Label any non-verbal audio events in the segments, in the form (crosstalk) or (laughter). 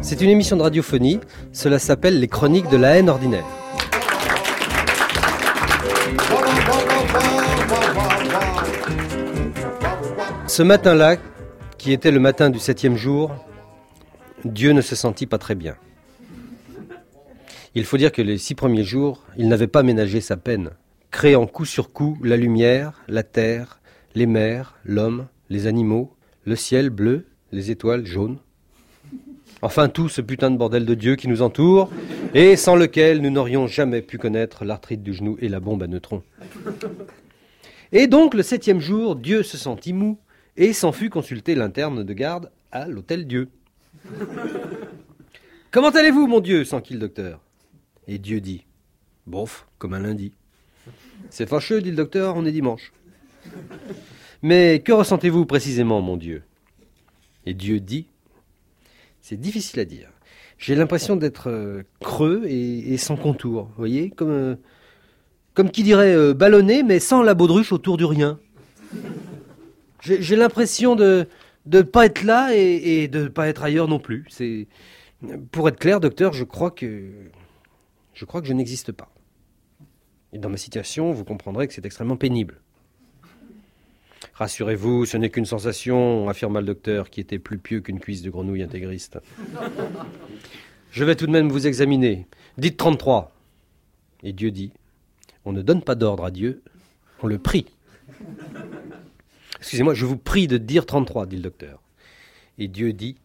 C'est une émission de radiophonie. Cela s'appelle Les Chroniques de la haine ordinaire. Ce matin-là, qui était le matin du septième jour, Dieu ne se sentit pas très bien. Il faut dire que les six premiers jours, il n'avait pas ménagé sa peine, créant coup sur coup la lumière, la terre, les mers, l'homme, les animaux, le ciel bleu, les étoiles jaunes. Enfin tout ce putain de bordel de Dieu qui nous entoure, et sans lequel nous n'aurions jamais pu connaître l'arthrite du genou et la bombe à neutrons. Et donc le septième jour, Dieu se sentit mou, et s'en fut consulter l'interne de garde à l'hôtel Dieu. Comment allez-vous, mon Dieu? s'enquit le docteur. Et Dieu dit Bof, comme un lundi. C'est fâcheux, dit le docteur, on est dimanche. Mais que ressentez-vous précisément, mon Dieu? Et Dieu dit C'est difficile à dire. J'ai l'impression d'être euh, creux et, sans contour, vous voyez Comme, euh, qui dirait euh, ballonné, mais sans la baudruche autour du rien. J'ai l'impression de ne pas être là et, de ne pas être ailleurs non plus. C'est Pour être clair, docteur, je crois que je crois que je n'existe pas. Et dans ma situation, vous comprendrez que c'est extrêmement pénible. Rassurez-vous, ce n'est qu'une sensation, affirma le docteur, qui était plus pieux qu'une cuisse de grenouille intégriste. Je vais tout de même vous examiner. Dites 33. Et Dieu dit On ne donne pas d'ordre à Dieu, on le prie. Excusez-moi, je vous prie de dire 33, dit le docteur. Et Dieu dit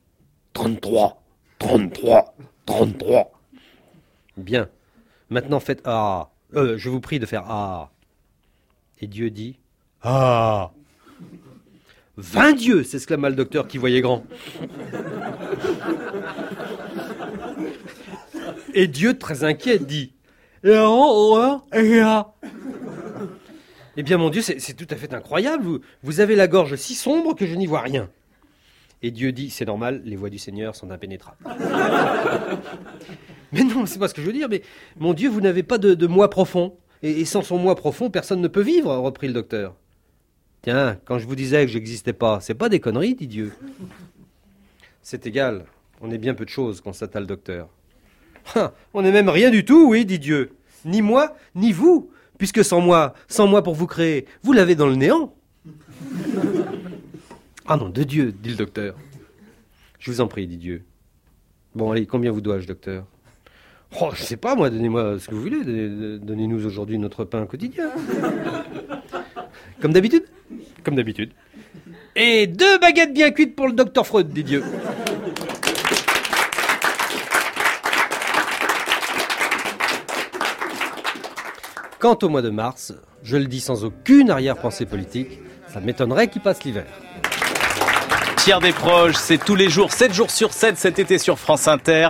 33, 33, 33. Bien. Maintenant faites Ah. Euh, je vous prie de faire Ah. Et Dieu dit Ah. Vingt dieux s'exclama le docteur qui voyait grand. Et Dieu, très inquiet, dit eh bien, mon Dieu, c'est tout à fait incroyable. Vous, avez la gorge si sombre que je n'y vois rien. Et Dieu dit, c'est normal, les voies du Seigneur sont impénétrables. (laughs) mais non, c'est pas ce que je veux dire, mais mon Dieu, vous n'avez pas de, moi profond. Et, sans son moi profond, personne ne peut vivre, reprit le docteur. Tiens, quand je vous disais que j'existais pas, c'est pas des conneries, dit Dieu. C'est égal, on est bien peu de choses, constata le docteur. Ah, on n'est même rien du tout, oui, dit Dieu. Ni moi, ni vous puisque sans moi, sans moi pour vous créer, vous l'avez dans le néant. (laughs) ah non, de Dieu, dit le docteur. Je vous en prie, dit Dieu. Bon, allez, combien vous dois-je, docteur? Oh, je sais pas, moi, donnez-moi ce que vous voulez. Donnez-nous aujourd'hui notre pain quotidien. Comme d'habitude Comme d'habitude. Et deux baguettes bien cuites pour le docteur Freud, dit Dieu. Quant au mois de mars, je le dis sans aucune arrière-pensée politique, ça m'étonnerait qu'il passe l'hiver. Pierre Desproges, c'est tous les jours, 7 jours sur 7 cet été sur France Inter.